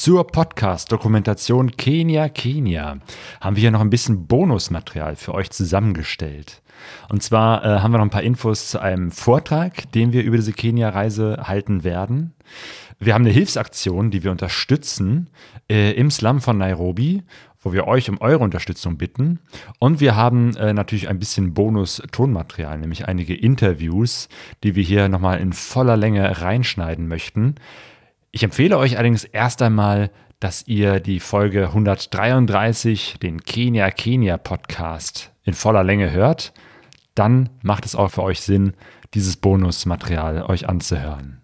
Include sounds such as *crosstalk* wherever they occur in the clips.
Zur Podcast-Dokumentation Kenia, Kenia haben wir hier noch ein bisschen Bonusmaterial für euch zusammengestellt. Und zwar äh, haben wir noch ein paar Infos zu einem Vortrag, den wir über diese Kenia-Reise halten werden. Wir haben eine Hilfsaktion, die wir unterstützen äh, im Slum von Nairobi wo wir euch um eure Unterstützung bitten. Und wir haben äh, natürlich ein bisschen Bonus-Tonmaterial, nämlich einige Interviews, die wir hier nochmal in voller Länge reinschneiden möchten. Ich empfehle euch allerdings erst einmal, dass ihr die Folge 133, den Kenia Kenia Podcast, in voller Länge hört. Dann macht es auch für euch Sinn, dieses Bonusmaterial euch anzuhören.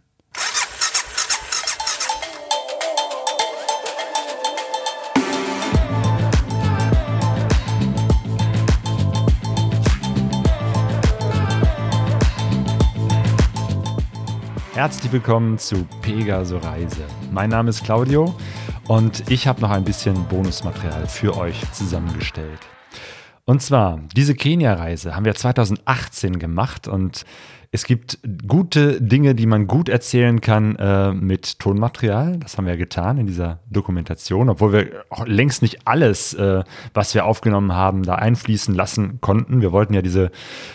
Herzlich willkommen zu Pegaso Reise. Mein Name ist Claudio und ich habe noch ein bisschen Bonusmaterial für euch zusammengestellt. Und zwar, diese Kenia-Reise haben wir 2018 gemacht und es gibt gute Dinge, die man gut erzählen kann äh, mit Tonmaterial. Das haben wir getan in dieser Dokumentation, obwohl wir längst nicht alles, äh, was wir aufgenommen haben, da einfließen lassen konnten. Wir wollten ja diese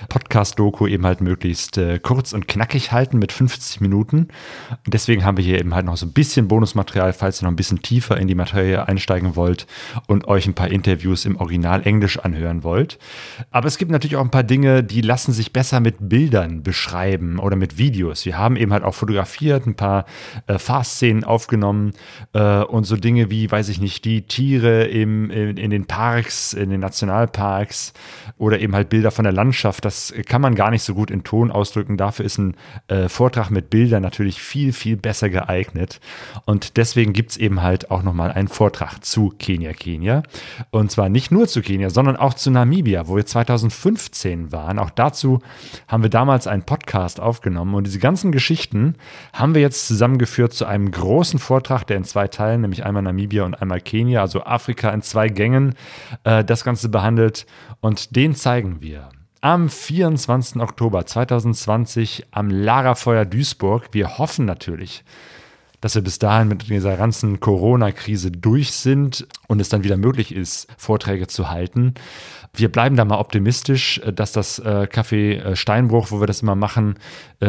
Podcast-Doku eben halt möglichst äh, kurz und knackig halten mit 50 Minuten. Deswegen haben wir hier eben halt noch so ein bisschen Bonusmaterial, falls ihr noch ein bisschen tiefer in die Materie einsteigen wollt und euch ein paar Interviews im Original Englisch anhören wollt. Aber es gibt natürlich auch ein paar Dinge, die lassen sich besser mit Bildern beschreiben schreiben oder mit Videos. Wir haben eben halt auch fotografiert, ein paar äh, Fahrszenen aufgenommen äh, und so Dinge wie, weiß ich nicht, die Tiere im, in, in, den Parks, in den Nationalparks oder eben halt Bilder von der Landschaft. Das kann man gar nicht so gut in Ton ausdrücken. Dafür ist ein äh, Vortrag mit Bildern natürlich viel, viel besser geeignet. Und deswegen gibt es eben halt auch nochmal einen Vortrag zu Kenia, Kenia. Und zwar nicht nur zu Kenia, sondern auch zu Namibia, wo wir 2015 waren. Auch dazu haben wir damals einen Podcast aufgenommen. Und diese ganzen Geschichten haben wir jetzt zusammengeführt zu einem großen Vortrag, der in zwei Teilen, nämlich einmal Namibia und einmal Kenia, also Afrika in zwei Gängen, äh, das Ganze behandelt. Und den zeigen wir am 24. Oktober 2020 am Lagerfeuer Duisburg. Wir hoffen natürlich, dass wir bis dahin mit dieser ganzen Corona-Krise durch sind und es dann wieder möglich ist, Vorträge zu halten. Wir bleiben da mal optimistisch, äh, dass das äh, Café äh, Steinbruch, wo wir das immer machen,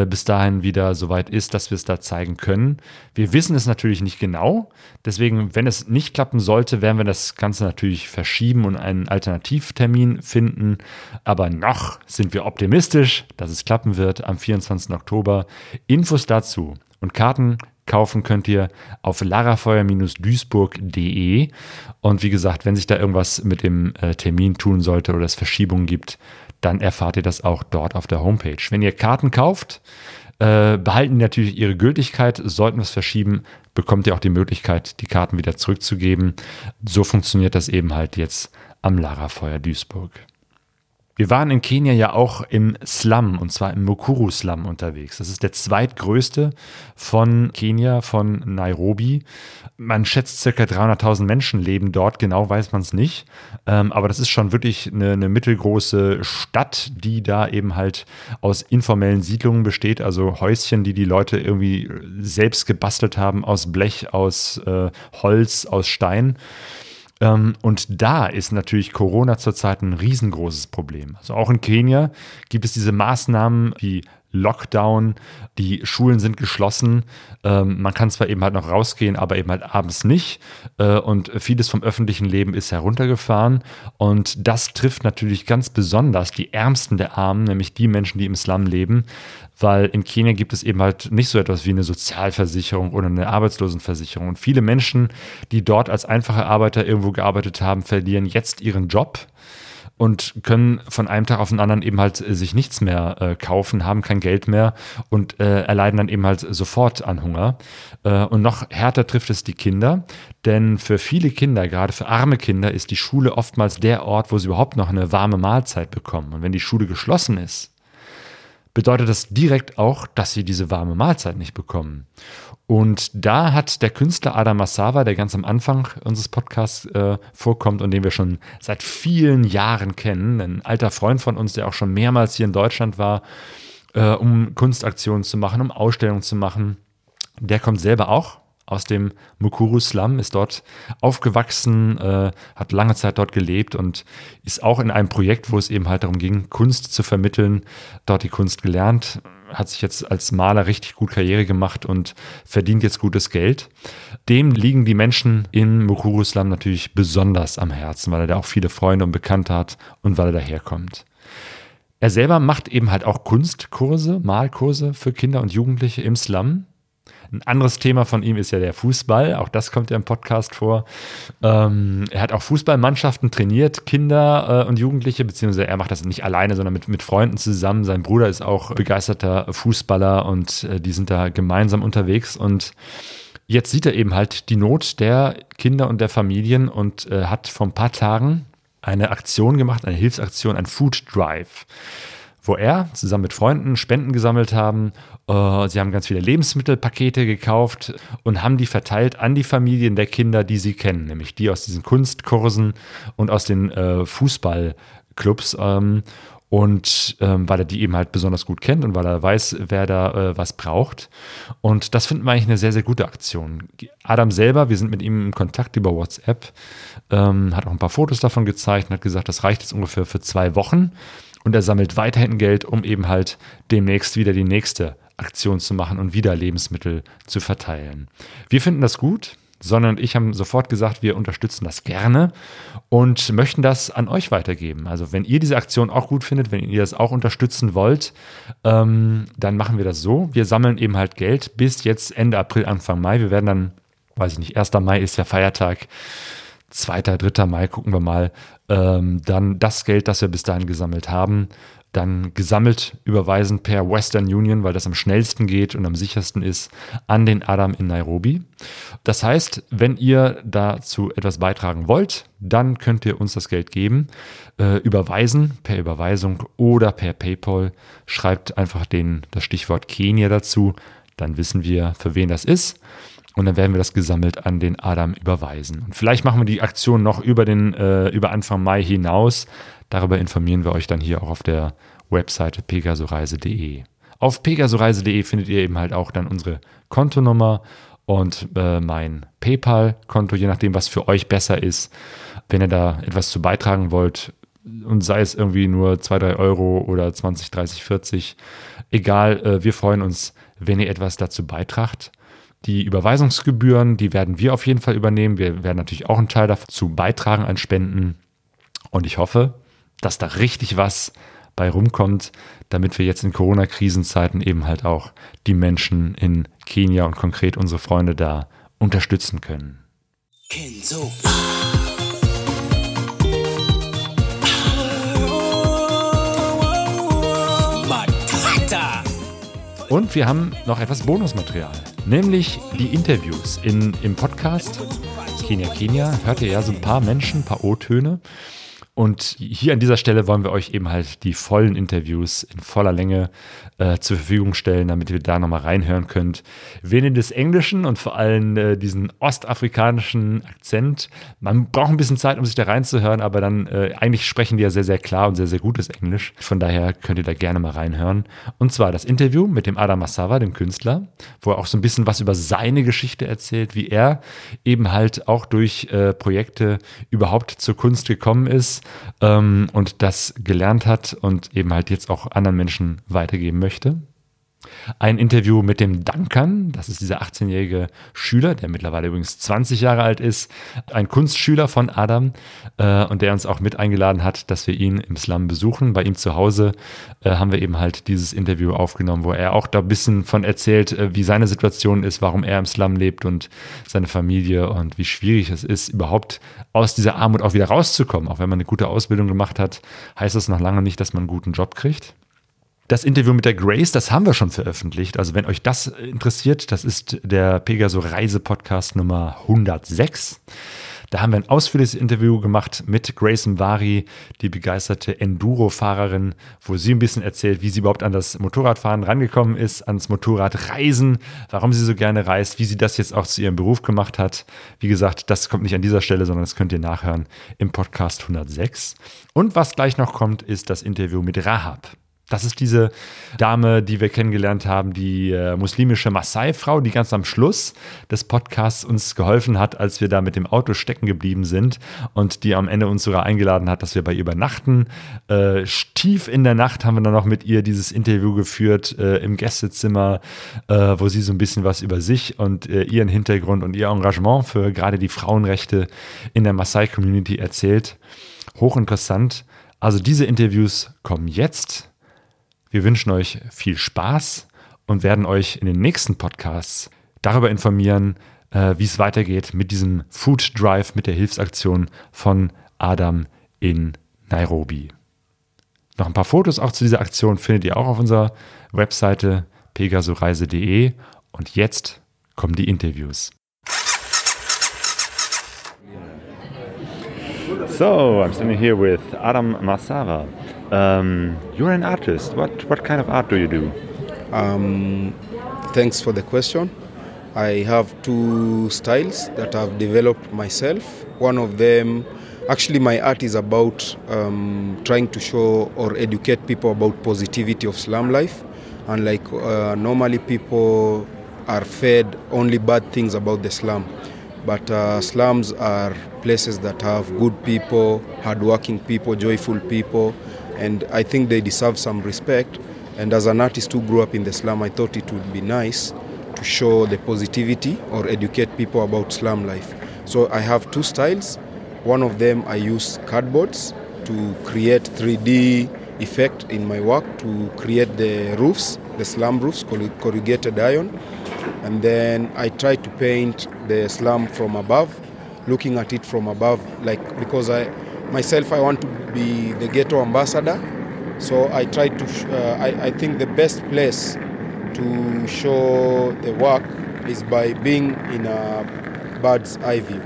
bis dahin wieder soweit ist, dass wir es da zeigen können. Wir wissen es natürlich nicht genau. Deswegen, wenn es nicht klappen sollte, werden wir das Ganze natürlich verschieben und einen Alternativtermin finden. Aber noch sind wir optimistisch, dass es klappen wird am 24. Oktober. Infos dazu und Karten kaufen könnt ihr auf larafeuer-duisburg.de. Und wie gesagt, wenn sich da irgendwas mit dem äh, Termin tun sollte oder es Verschiebungen gibt, dann erfahrt ihr das auch dort auf der Homepage. Wenn ihr Karten kauft, äh, behalten natürlich ihre Gültigkeit. Sollten wir es verschieben, bekommt ihr auch die Möglichkeit, die Karten wieder zurückzugeben. So funktioniert das eben halt jetzt am Larafeuer Duisburg. Wir waren in Kenia ja auch im Slum, und zwar im Mukuru-Slum unterwegs. Das ist der zweitgrößte von Kenia, von Nairobi. Man schätzt circa 300.000 Menschen leben dort, genau weiß man es nicht. Ähm, aber das ist schon wirklich eine, eine, mittelgroße Stadt, die da eben halt aus informellen Siedlungen besteht, also Häuschen, die die Leute irgendwie selbst gebastelt haben aus Blech, aus äh, Holz, aus Stein. Ähm, und da ist natürlich Corona zurzeit ein riesengroßes Problem. Also auch in Kenia gibt es diese Maßnahmen wie Lockdown, die Schulen sind geschlossen. Ähm, man kann zwar eben halt noch rausgehen, aber eben halt abends nicht. Äh, und vieles vom öffentlichen Leben ist heruntergefahren. Und das trifft natürlich ganz besonders die Ärmsten der Armen, nämlich die Menschen, die im Slum leben. Weil in Kenia gibt es eben halt nicht so etwas wie eine Sozialversicherung oder eine Arbeitslosenversicherung. Und viele Menschen, die dort als einfache Arbeiter irgendwo gearbeitet haben, verlieren jetzt ihren Job und können von einem Tag auf den anderen eben halt äh, sich nichts mehr äh, kaufen, haben kein Geld mehr und äh, erleiden dann eben halt sofort an Hunger. Äh, und noch härter trifft es die Kinder, denn für viele Kinder, gerade für arme Kinder, ist die Schule oftmals der Ort, wo sie überhaupt noch eine warme Mahlzeit bekommen. Und wenn die Schule geschlossen ist, bedeutet das direkt auch, dass sie diese warme Mahlzeit nicht bekommen. Und da hat der Künstler Adam Massawa, der ganz am Anfang unseres Podcasts äh, vorkommt und den wir schon seit vielen Jahren kennen, ein alter Freund von uns, der auch schon mehrmals hier in Deutschland war, äh, um Kunstaktionen zu machen, um Ausstellungen zu machen, der kommt selber auch aus dem Mukuru-Slum, ist dort aufgewachsen, äh, hat lange Zeit dort gelebt und ist auch in einem Projekt, wo es eben halt darum ging, Kunst zu vermitteln, dort die Kunst gelernt, hat sich jetzt als Maler richtig gut Karriere gemacht und verdient jetzt gutes Geld. Dem liegen die Menschen in Mukuru-Slum natürlich besonders am Herzen, weil er da auch viele Freunde und Bekannte hat und weil er daherkommt. Er selber macht eben halt auch Kunstkurse, Malkurse für Kinder und Jugendliche im Slum. Ein anderes Thema von ihm ist ja der Fußball. Auch das kommt ja im Podcast vor. Ähm, er hat auch Fußballmannschaften trainiert, Kinder äh, und Jugendliche, beziehungsweise er macht das nicht alleine, sondern mit, mit Freunden zusammen. Sein Bruder ist auch begeisterter Fußballer und äh, die sind da gemeinsam unterwegs. Und jetzt sieht er eben halt die Not der Kinder und der Familien und äh, hat vor ein paar Tagen eine Aktion gemacht, eine Hilfsaktion, ein Food Drive wo er zusammen mit Freunden Spenden gesammelt haben. Äh, sie haben ganz viele Lebensmittelpakete gekauft und haben die verteilt an die Familien der Kinder, die sie kennen, nämlich die aus diesen Kunstkursen und aus den äh, Fußballclubs. Ähm, und ähm, weil er die eben halt besonders gut kennt und weil er weiß, wer da äh, was braucht. Und das finden wir eigentlich eine sehr, sehr gute Aktion. Adam selber, wir sind mit ihm in Kontakt über WhatsApp, ähm, hat auch ein paar Fotos davon gezeigt und hat gesagt, das reicht jetzt ungefähr für zwei Wochen. Und er sammelt weiterhin Geld, um eben halt demnächst wieder die nächste Aktion zu machen und wieder Lebensmittel zu verteilen. Wir finden das gut. Sonne und ich haben sofort gesagt, wir unterstützen das gerne und möchten das an euch weitergeben. Also wenn ihr diese Aktion auch gut findet, wenn ihr das auch unterstützen wollt, ähm, dann machen wir das so. Wir sammeln eben halt Geld bis jetzt Ende April, Anfang Mai. Wir werden dann, weiß ich nicht, 1. Mai ist der Feiertag, 2., 3. Mai gucken wir mal, ähm, dann das Geld, das wir bis dahin gesammelt haben, dann gesammelt überweisen per Western Union, weil das am schnellsten geht und am sichersten ist, an den Adam in Nairobi. Das heißt, wenn ihr dazu etwas beitragen wollt, dann könnt ihr uns das Geld geben, äh, überweisen per Überweisung oder per PayPal. Schreibt einfach den, das Stichwort Kenia dazu, dann wissen wir, für wen das ist. Und dann werden wir das gesammelt an den Adam überweisen. Und vielleicht machen wir die Aktion noch über, den, äh, über Anfang Mai hinaus. Darüber informieren wir euch dann hier auch auf der Webseite pegasoreise.de. Auf pegasoreise.de findet ihr eben halt auch dann unsere Kontonummer und äh, mein PayPal-Konto, je nachdem, was für euch besser ist. Wenn ihr da etwas zu beitragen wollt, und sei es irgendwie nur 2, 3 Euro oder 20, 30, 40, egal, äh, wir freuen uns, wenn ihr etwas dazu beitragt. Die Überweisungsgebühren, die werden wir auf jeden Fall übernehmen. Wir werden natürlich auch einen Teil dazu beitragen an Spenden. Und ich hoffe, dass da richtig was bei rumkommt, damit wir jetzt in Corona-Krisenzeiten eben halt auch die Menschen in Kenia und konkret unsere Freunde da unterstützen können. Kenzo. Und wir haben noch etwas Bonusmaterial, nämlich die Interviews in, im Podcast Kenia Kenia. Hört ihr ja so ein paar Menschen, ein paar O-Töne. Und hier an dieser Stelle wollen wir euch eben halt die vollen Interviews in voller Länge äh, zur Verfügung stellen, damit ihr da nochmal reinhören könnt. Wenig des Englischen und vor allem äh, diesen ostafrikanischen Akzent. Man braucht ein bisschen Zeit, um sich da reinzuhören, aber dann äh, eigentlich sprechen die ja sehr, sehr klar und sehr, sehr gutes Englisch. Von daher könnt ihr da gerne mal reinhören. Und zwar das Interview mit dem Adam Massawa, dem Künstler, wo er auch so ein bisschen was über seine Geschichte erzählt, wie er eben halt auch durch äh, Projekte überhaupt zur Kunst gekommen ist ähm, und das gelernt hat und eben halt jetzt auch anderen Menschen weitergeben möchte. Ein Interview mit dem Duncan, das ist dieser 18-jährige Schüler, der mittlerweile übrigens 20 Jahre alt ist, ein Kunstschüler von Adam äh, und der uns auch mit eingeladen hat, dass wir ihn im Slum besuchen. Bei ihm zu Hause äh, haben wir eben halt dieses Interview aufgenommen, wo er auch da ein bisschen von erzählt, äh, wie seine Situation ist, warum er im Slum lebt und seine Familie und wie schwierig es ist, überhaupt aus dieser Armut auch wieder rauszukommen. Auch wenn man eine gute Ausbildung gemacht hat, heißt das noch lange nicht, dass man einen guten Job kriegt. Das Interview mit der Grace, das haben wir schon veröffentlicht. Also wenn euch das interessiert, das ist der Pegaso Reise Podcast Nummer 106. Da haben wir ein ausführliches Interview gemacht mit Grace Mvari, die begeisterte Enduro-Fahrerin, wo sie ein bisschen erzählt, wie sie überhaupt an das Motorradfahren rangekommen ist, ans Motorradreisen, warum sie so gerne reist, wie sie das jetzt auch zu ihrem Beruf gemacht hat. Wie gesagt, das kommt nicht an dieser Stelle, sondern das könnt ihr nachhören im Podcast 106. Und was gleich noch kommt, ist das Interview mit Rahab. Das ist diese Dame, die wir kennengelernt haben, die äh, muslimische Maasai-Frau, die ganz am Schluss des Podcasts uns geholfen hat, als wir da mit dem Auto stecken geblieben sind und die am Ende uns sogar eingeladen hat, dass wir bei ihr übernachten. Äh, tief in der Nacht haben wir dann noch mit ihr dieses Interview geführt äh, im Gästezimmer, äh, wo sie so ein bisschen was über sich und äh, ihren Hintergrund und ihr Engagement für gerade die Frauenrechte in der Maasai-Community erzählt. Hochinteressant. Also diese Interviews kommen jetzt. Wir wünschen euch viel Spaß und werden euch in den nächsten Podcasts darüber informieren, äh, wie es weitergeht mit diesem Food Drive, mit der Hilfsaktion von Adam in Nairobi. Noch ein paar Fotos auch zu dieser Aktion findet ihr auch auf unserer Webseite pegasoreise.de und jetzt kommen die Interviews. So, I'm standing here with Adam Masara. Um, you're an artist. What what kind of art do you do? Um, thanks for the question. I have two styles that I've developed myself. One of them, actually, my art is about um, trying to show or educate people about positivity of slum life. Unlike uh, normally, people are fed only bad things about the slum. But uh, slums are places that have good people, hardworking people, joyful people, and I think they deserve some respect. And as an artist who grew up in the slum, I thought it would be nice to show the positivity or educate people about slum life. So I have two styles. One of them I use cardboards to create 3D effect in my work to create the roofs, the slum roofs, corrugated iron. And then I try to paint the slum from above, looking at it from above, like because I myself I want to be the ghetto ambassador. So I try to. Uh, I, I think the best place to show the work is by being in a bird's eye view,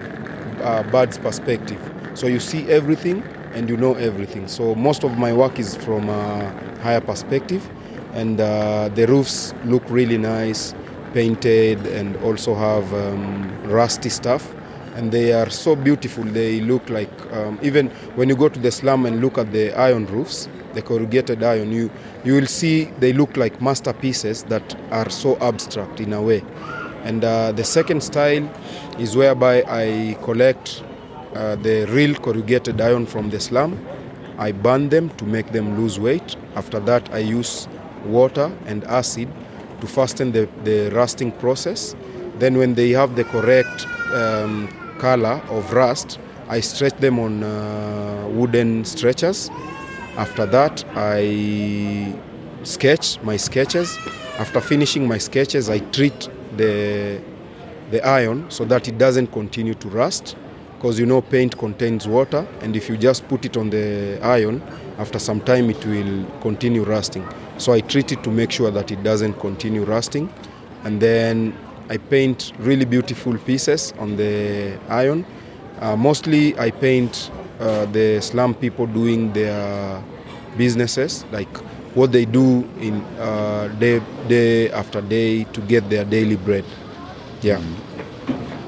a bird's perspective. So you see everything and you know everything. So most of my work is from a higher perspective, and uh, the roofs look really nice, painted, and also have um, rusty stuff and they are so beautiful. They look like um, even when you go to the slum and look at the iron roofs, the corrugated iron, you you will see they look like masterpieces that are so abstract in a way. And uh, the second style is whereby I collect uh, the real corrugated iron from the slum. I burn them to make them lose weight. After that, I use water and acid to fasten the, the rusting process. Then, when they have the correct um, color of rust, I stretch them on uh, wooden stretchers. After that, I sketch my sketches. After finishing my sketches, I treat the the iron so that it doesn't continue to rust because you know paint contains water and if you just put it on the iron after some time it will continue rusting so i treat it to make sure that it doesn't continue rusting and then I paint really beautiful pieces on the iron. Uh, mostly I paint uh, the slum people doing their businesses, like what they do in uh, day, day after day to get their daily bread. Yeah.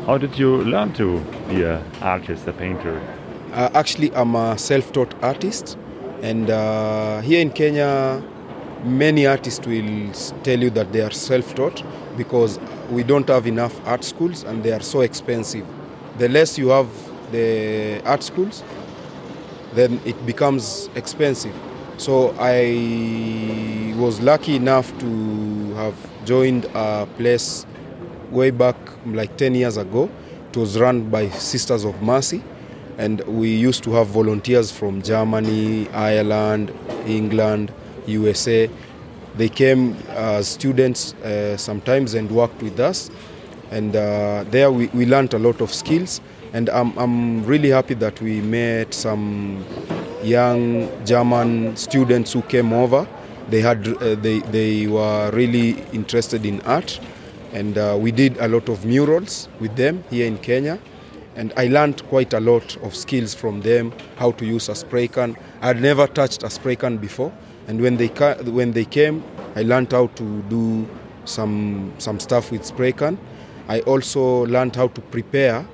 How did you learn to be an artist, a painter? Uh, actually, I'm a self-taught artist, and uh, here in Kenya, many artists will tell you that they are self-taught because we don't have enough art schools and they are so expensive. The less you have the art schools, then it becomes expensive. So I was lucky enough to have joined a place way back like 10 years ago. It was run by Sisters of Mercy and we used to have volunteers from Germany, Ireland, England, USA they came as students uh, sometimes and worked with us. And uh, there we, we learned a lot of skills. And I'm, I'm really happy that we met some young German students who came over. They, had, uh, they, they were really interested in art. And uh, we did a lot of murals with them here in Kenya. And I learned quite a lot of skills from them, how to use a spray can. I'd never touched a spray can before. And when they ca- when they came, I learned how to do some some stuff with spray can. I also learned how to prepare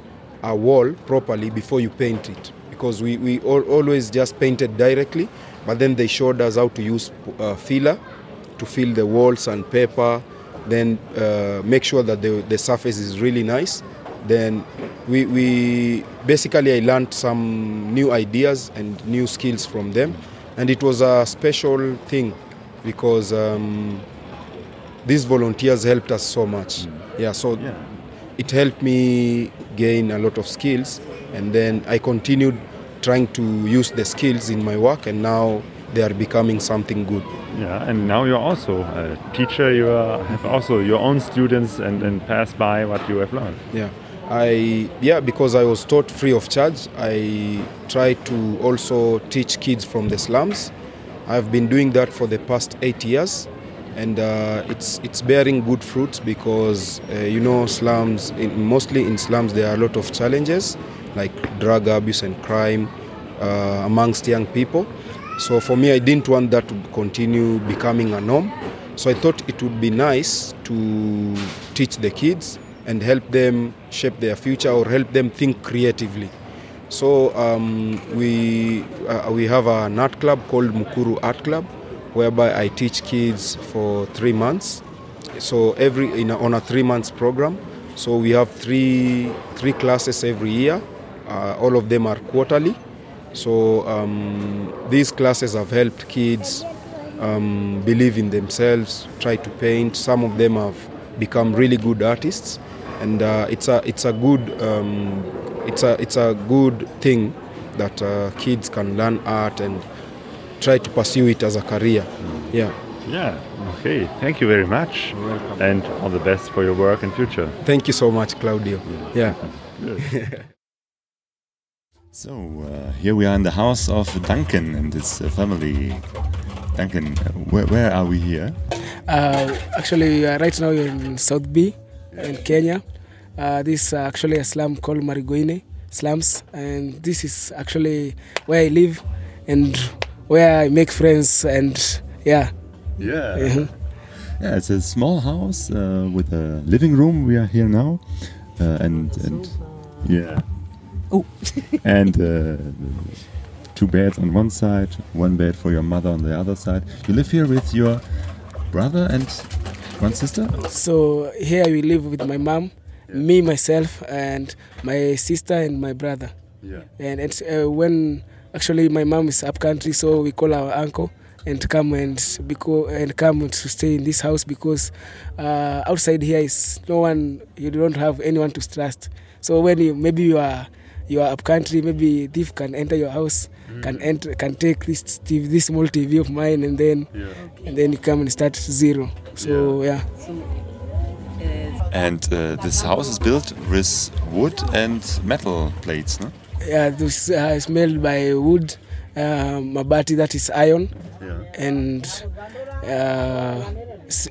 a wall properly before you paint it because we, we all, always just painted directly but then they showed us how to use uh, filler to fill the walls and paper, then uh, make sure that the, the surface is really nice. Then we, we basically I learned some new ideas and new skills from them, and it was a special thing because um, these volunteers helped us so much. Yeah, so Yeah. it helped me gain a lot of skills, and then I continued trying to use the skills in my work, and now they are becoming something good. Yeah, and now you're also a teacher. You are, have also your own students and, and pass by what you have learned. Yeah. I yeah because I was taught free of charge. I try to also teach kids from the slums. I've been doing that for the past eight years, and uh, it's it's bearing good fruits because uh, you know slums in, mostly in slums there are a lot of challenges like drug abuse and crime uh, amongst young people. So for me, I didn't want that to continue becoming a norm. So I thought it would be nice to teach the kids and help them shape their future or help them think creatively. So um, we uh, we have an art club called Mukuru Art Club, whereby I teach kids for three months. So every in a, on a three months program. So we have three three classes every year. Uh, all of them are quarterly. So um, these classes have helped kids um, believe in themselves, try to paint. Some of them have become really good artists, and uh, it's a it's a good um, it's a it's a good thing that uh, kids can learn art and try to pursue it as a career. Yeah. Yeah. Okay. Thank you very much, welcome. and all the best for your work and future. Thank you so much, Claudio. Yeah. *laughs* So uh, here we are in the house of Duncan and his uh, family. Duncan, uh, where, where are we here? Uh, actually, uh, right now you're in South B in Kenya. Uh, this is actually a slum called Mariguini slums, and this is actually where I live and where I make friends. And yeah, Yeah. Mhm. Yeah, it's a small house uh, with a living room. We are here now, uh, and and yeah. Oh. *laughs* and uh, two beds on one side, one bed for your mother on the other side. You live here with your brother and one sister. so here we live with my mom, me, myself, and my sister and my brother. Yeah. And it's, uh, when actually my mom is up country, so we call our uncle and come and because and come to stay in this house because uh, outside here is no one. You don't have anyone to trust. So when you maybe you are you are up country, maybe thief can enter your house, can enter, can take this TV, this small TV of mine, and then Yeah. and then you come and start zero. So yeah. And uh, this house is built with wood and metal plates, no? Yeah, this uh, is made by wood, uh, mabati that is iron, Yeah. and uh,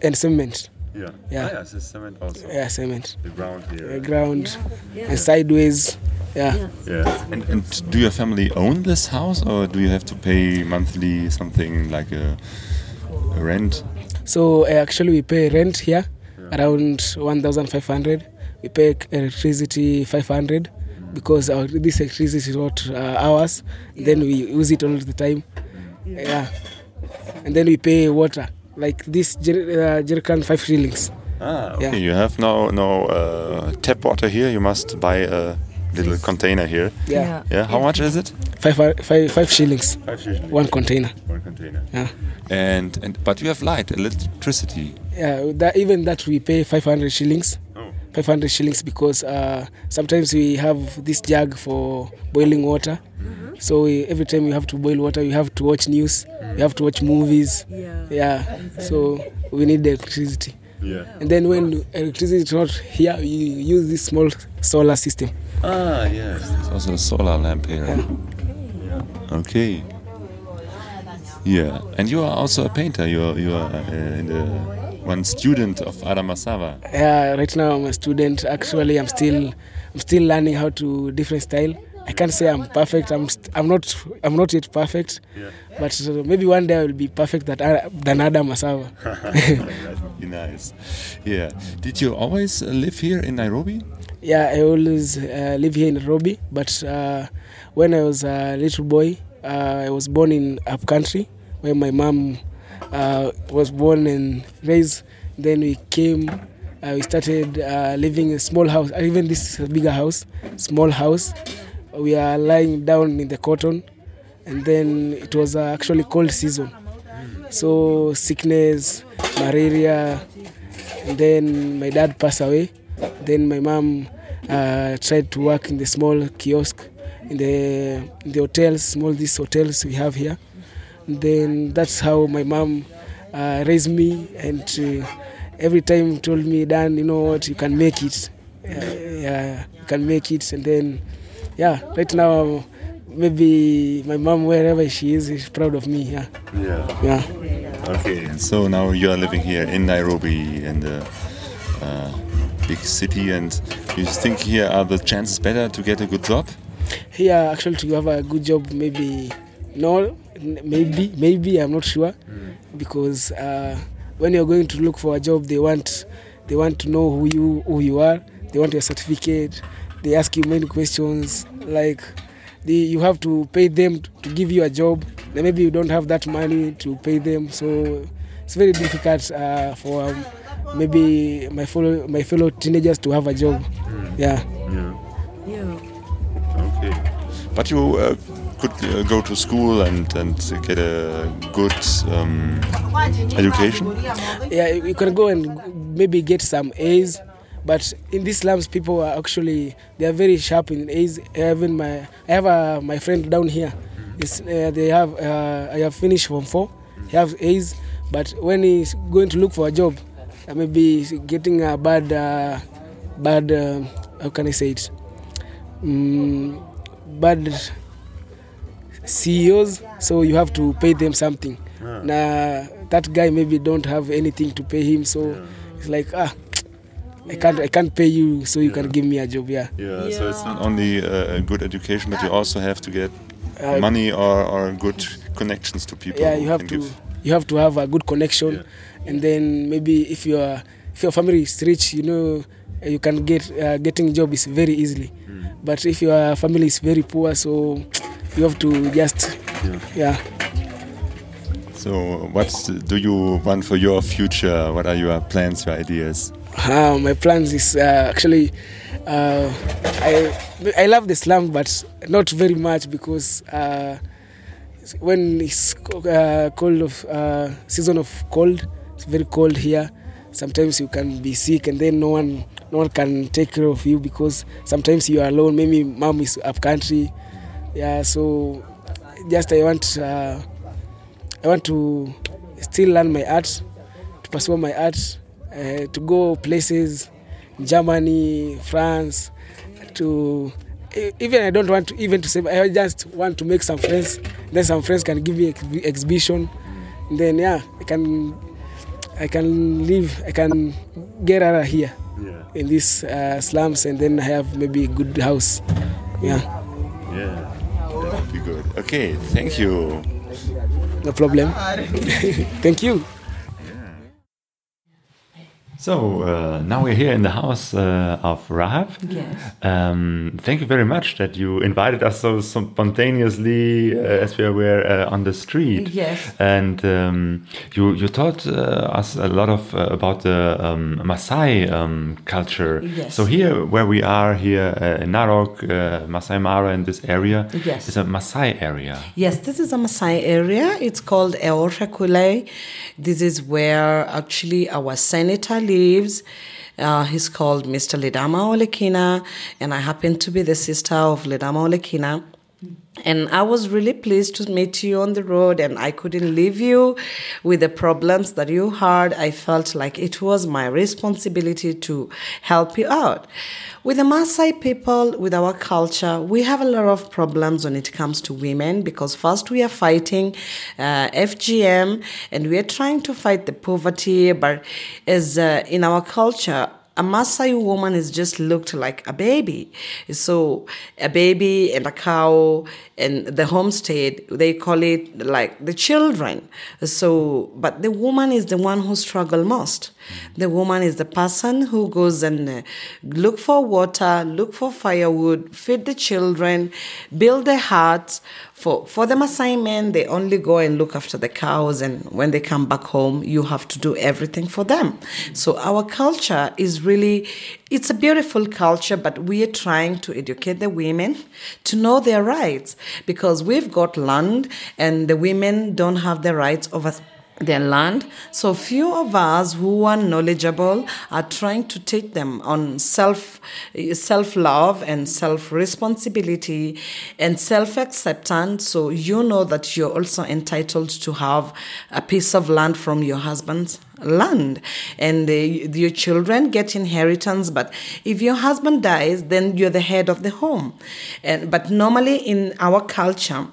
and cement. Yeah. Yeah. Ah, yes, it's cement also. Yeah, cement. The ground here. Uh, ground and sideways. Yeah. Yeah. And, and do your family own this house, or do you have to pay monthly something like a, a rent? So uh, actually, we pay rent here around one thousand five hundred. We pay electricity five hundred because our, this electricity is not uh, ours. Then we use it all the time. Yeah, and then we pay water like this jer- uh, jerrycan five shillings. Ah, Yeah. okay. You have no no uh, tap water here. You must buy a little container here. Yeah, Yeah. How much is it? five, five, five shillings Five shillings. one container. One container. Yeah. And and but you have light, electricity. Yeah, that, even that we pay 500 shillings. Oh. 500 shillings because uh, sometimes we have this jug for boiling water. So we, every time we have to boil water, we have to watch news, we have to watch movies. Yeah. Yeah, so we need the electricity. Yeah. And then when electricity is not here, we use this small solar system. Ah, yes. There's also a solar lamp here. Okay. Yeah, and you are also a painter. You are you are uh, the one student of Adam Masava. Yeah, right now I'm a student. Actually, I'm still I'm still learning how to different style. I can't say I'm perfect. I'm st- I'm not I'm not yet perfect. But uh, maybe one day I will be perfect that, uh, than Adam Masava. that *laughs* would be nice. Yeah. Did you always live here in Nairobi? yeah, I always uh, live here in Nairobi. But uh, when I was a little boy, uh, I was born in up country where my mom uh, was born and raised. Then we came, uh, we started uh, living in a small house. Even this is a bigger house, small house. We are lying down in the cotton, and then it was uh, actually cold season. So sickness, malaria, and then my dad passed away. Then my mom uh, tried to work in the small kiosk in the in the hotels, small these hotels we have here. And then that's how my mom uh, raised me, and uh, every time told me, Dan, you know what, you can make it. Uh, yeah, you can make it. And then, yeah, right now, maybe my mom, wherever she is, is proud of me. Yeah, Yeah. yeah. Okay, and so now you are living here in Nairobi, in the uh, big city, and you think here are the chances better to get a good job? here actually to have a good job maybe no maybe maybe i'm not sure because uh, when you're going to look for a job they want they want to know who you who you are they want your certificate they ask you many questions like the, you have to pay them to give you a job. Then maybe you don't have that money to pay them. So it's very difficult uh, for um, maybe my fellow my fellow teenagers to have a job. Yeah. Yeah. Okay. But you uh, could uh, go to school and, and get a good um, education? yeah you can go and maybe get some A's but in these slums people are actually they are very sharp in A's even my I have a, my friend down here. Uh, they have uh, I have finished form 4 he have A's but when he's going to look for a job uh, maybe he's getting a bad uh, bad uh, how can I say it? Mm, bad CEOs so you have to pay them something. Na that guy maybe don't have anything to pay him so it's like ah I can't I can't pay you so you can give me a job yeah Yeah, so it's not only uh, a good education, but you also have to get Uh, money or, or good connections to people. yeah you have to give- you have to have a good connection Yeah. and then maybe if you are if your family is rich you know you can get uh, getting job is very easily Hmm. but if your family is very poor so you have to just yeah So, what do you want for your future? What are your plans, your ideas? Uh, my plans is uh, actually uh, I I love the slum, but not very much because uh, when it's uh, cold of uh, season of cold, it's very cold here. Sometimes you can be sick, and then no one no one can take care of you because sometimes you are alone. Maybe mom is up country, yeah. So just I want uh, I want to still learn my art, to pursue my art, uh, to go places, Germany, France, to e- even I don't want to even to say I just want to make some friends. Then some friends can give me ex- exhibition. And then yeah, I can I can live. I can get out of here in these uh, slums, and then I have maybe a good house. Yeah, Yeah, that would be good. Okay, thank you. no problem. *laughs* Thank you. So uh, now we're here in the house uh, of Rahab. Yes. Um, thank you very much that you invited us so spontaneously uh, as we were uh, on the street. Yes. And um, you you taught uh, us a lot of uh, about the um, Maasai um, culture. Yes. So here, where we are here uh, in Narok, uh, Masai Mara, in this area, Yes. is a Maasai area. Yes, this is a Maasai area. It's called Eorakule. This is where actually our senator Uh, he's called Mr. Ledama Olekina, and I happen to be the sister of Ledama Olekina. And I was really pleased to meet you on the road, and I couldn't leave you with the problems that you had. I felt like it was my responsibility to help you out. With the Maasai people, with our culture, we have a lot of problems when it comes to women because first we are fighting uh, FGM and we are trying to fight the poverty, but as uh, in our culture, a Maasai woman is just looked like a baby. So a baby and a cow and the homestead, they call it like the children. So, but the woman is the one who struggle most. The woman is the person who goes and uh, look for water, look for firewood, feed the children, build the huts. For, for the Maasai men, they only go and look after the cows, and when they come back home, you have to do everything for them. So our culture is really, it's a beautiful culture, but we are trying to educate the women to know their rights because we've got land, and the women don't have the rights over their land. So few of us who are knowledgeable are trying to take them on self self love and self responsibility and self acceptance. So you know that you're also entitled to have a piece of land from your husband's land and your children get inheritance but if your husband dies then you're the head of the home and but normally in our culture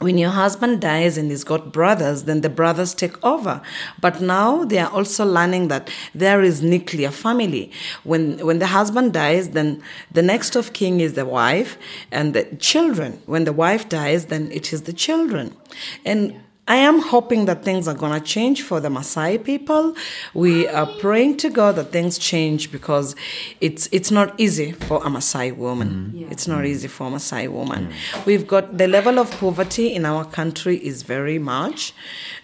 when your husband dies and he's got brothers, then the brothers take over. But now they are also learning that there is nuclear family. When when the husband dies, then the next of kin is the wife and the children. When the wife dies, then it is the children. And I am hoping that things are going to change for the Maasai people. We are praying to God that things change because it's it's not easy for a Maasai woman. Mm. It's not easy for a Maasai woman. We've got the level of poverty in our country is very much,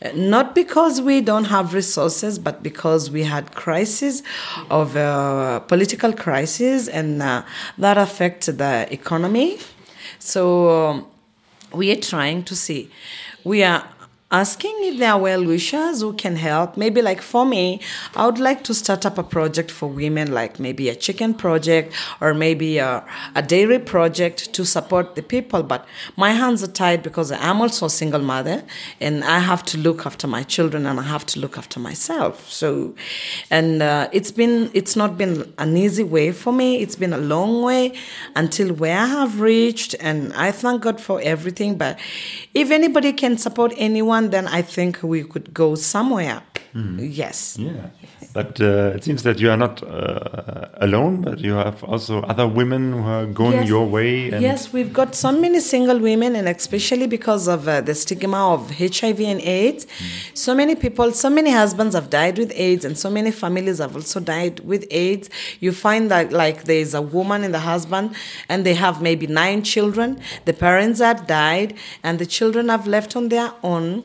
uh, not because we don't have resources, but because we had crisis of uh, political crisis and uh, that affected the economy. So um, we are trying to see. We are asking if there are well wishers who can help. Maybe, like for me, I would like to start up a project for women, like maybe a chicken project or maybe a, a dairy project to support the people. But my hands are tied because I'm also a single mother and I have to look after my children and I have to look after myself. So, and uh, it's been, it's not been an easy way for me. It's been a long way until where I have reached. And I thank God for everything. But if anybody can support anyone, then I think we could go somewhere. Mm. Yes. Yeah. But uh, it seems that you are not uh, alone, but you have also other women who are going yes. your way. yes, we've got so many single women, and especially because of uh, the stigma of HIV and AIDS, mm. so many people, so many husbands have died with AIDS, and so many families have also died with AIDS. You find that, like, there's a woman and the husband, and they have maybe nine children. The parents have died, and the children have left on their own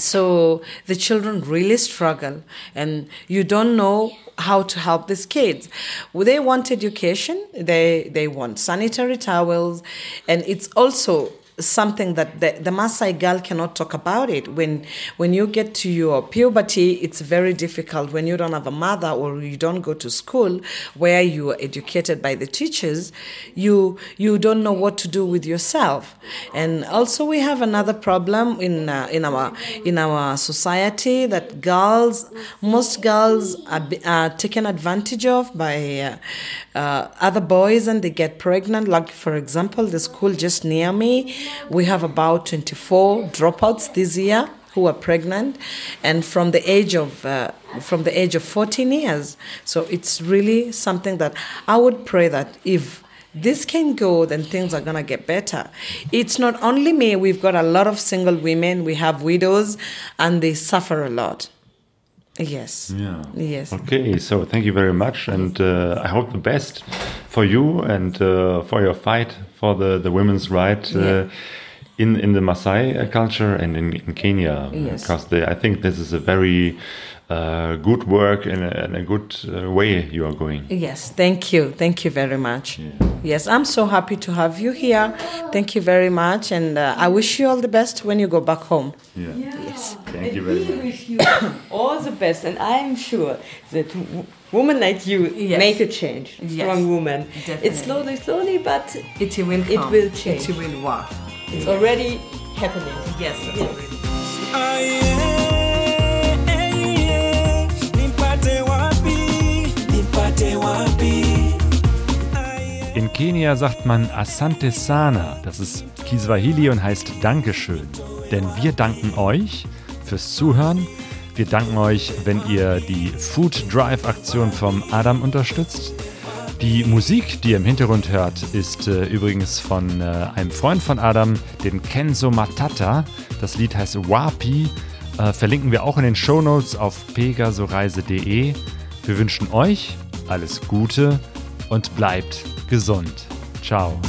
so the children really struggle and you don't know how to help these kids. They want education they they want sanitary towels and it's also something that the, the Maasai girl cannot talk about it. When when you get to your puberty, it's very difficult when you don't have a mother or you don't go to school where you are educated by the teachers. You you don't know what to do with yourself. And also we have another problem in uh, in our in our society that girls most girls are, are taken advantage of by uh, uh, other boys and they get pregnant. Like for example, the school just near me we have about 24 dropouts this year who are pregnant and from the age of uh, from the age of 14 years so it's really something that i would pray that if this can go then things are going to get better it's not only me we've got a lot of single women we have widows and they suffer a lot Yes. Yeah. Yes. Okay. So thank you very much, and uh, I hope the best for you and uh, for your fight for the the women's right. Uh, yeah. In, in the Maasai culture and in, in Kenya, yes. because I think this is a very uh, good work and a, and a good uh, way you are going. Yes, thank you. Thank you very much. Yeah. Yes, I'm so happy to have you here. Thank you very much. And uh, I wish you all the best when you go back home. Yeah. yeah. Yes. Thank you very we much. wish you *coughs* all the best. And I'm sure that women like you yes. make a change. Yes. Strong woman. Definitely. It's slowly, slowly, but it will come. It will change. It will work. It's already happening. Yes, it's yes. already. Ah, yeah. In Kenia sagt man Asante Sana, das ist Kiswahili und heißt Dankeschön. Denn wir danken euch fürs Zuhören. Wir danken euch, wenn ihr die Food Drive Aktion vom Adam unterstützt. Die Musik, die ihr im Hintergrund hört, ist äh, übrigens von äh, einem Freund von Adam, den Kenzo Matata. Das Lied heißt Wapi äh, verlinken wir auch in den Shownotes auf pegasoreise.de. Wir wünschen euch alles Gute und bleibt gesund. Ciao.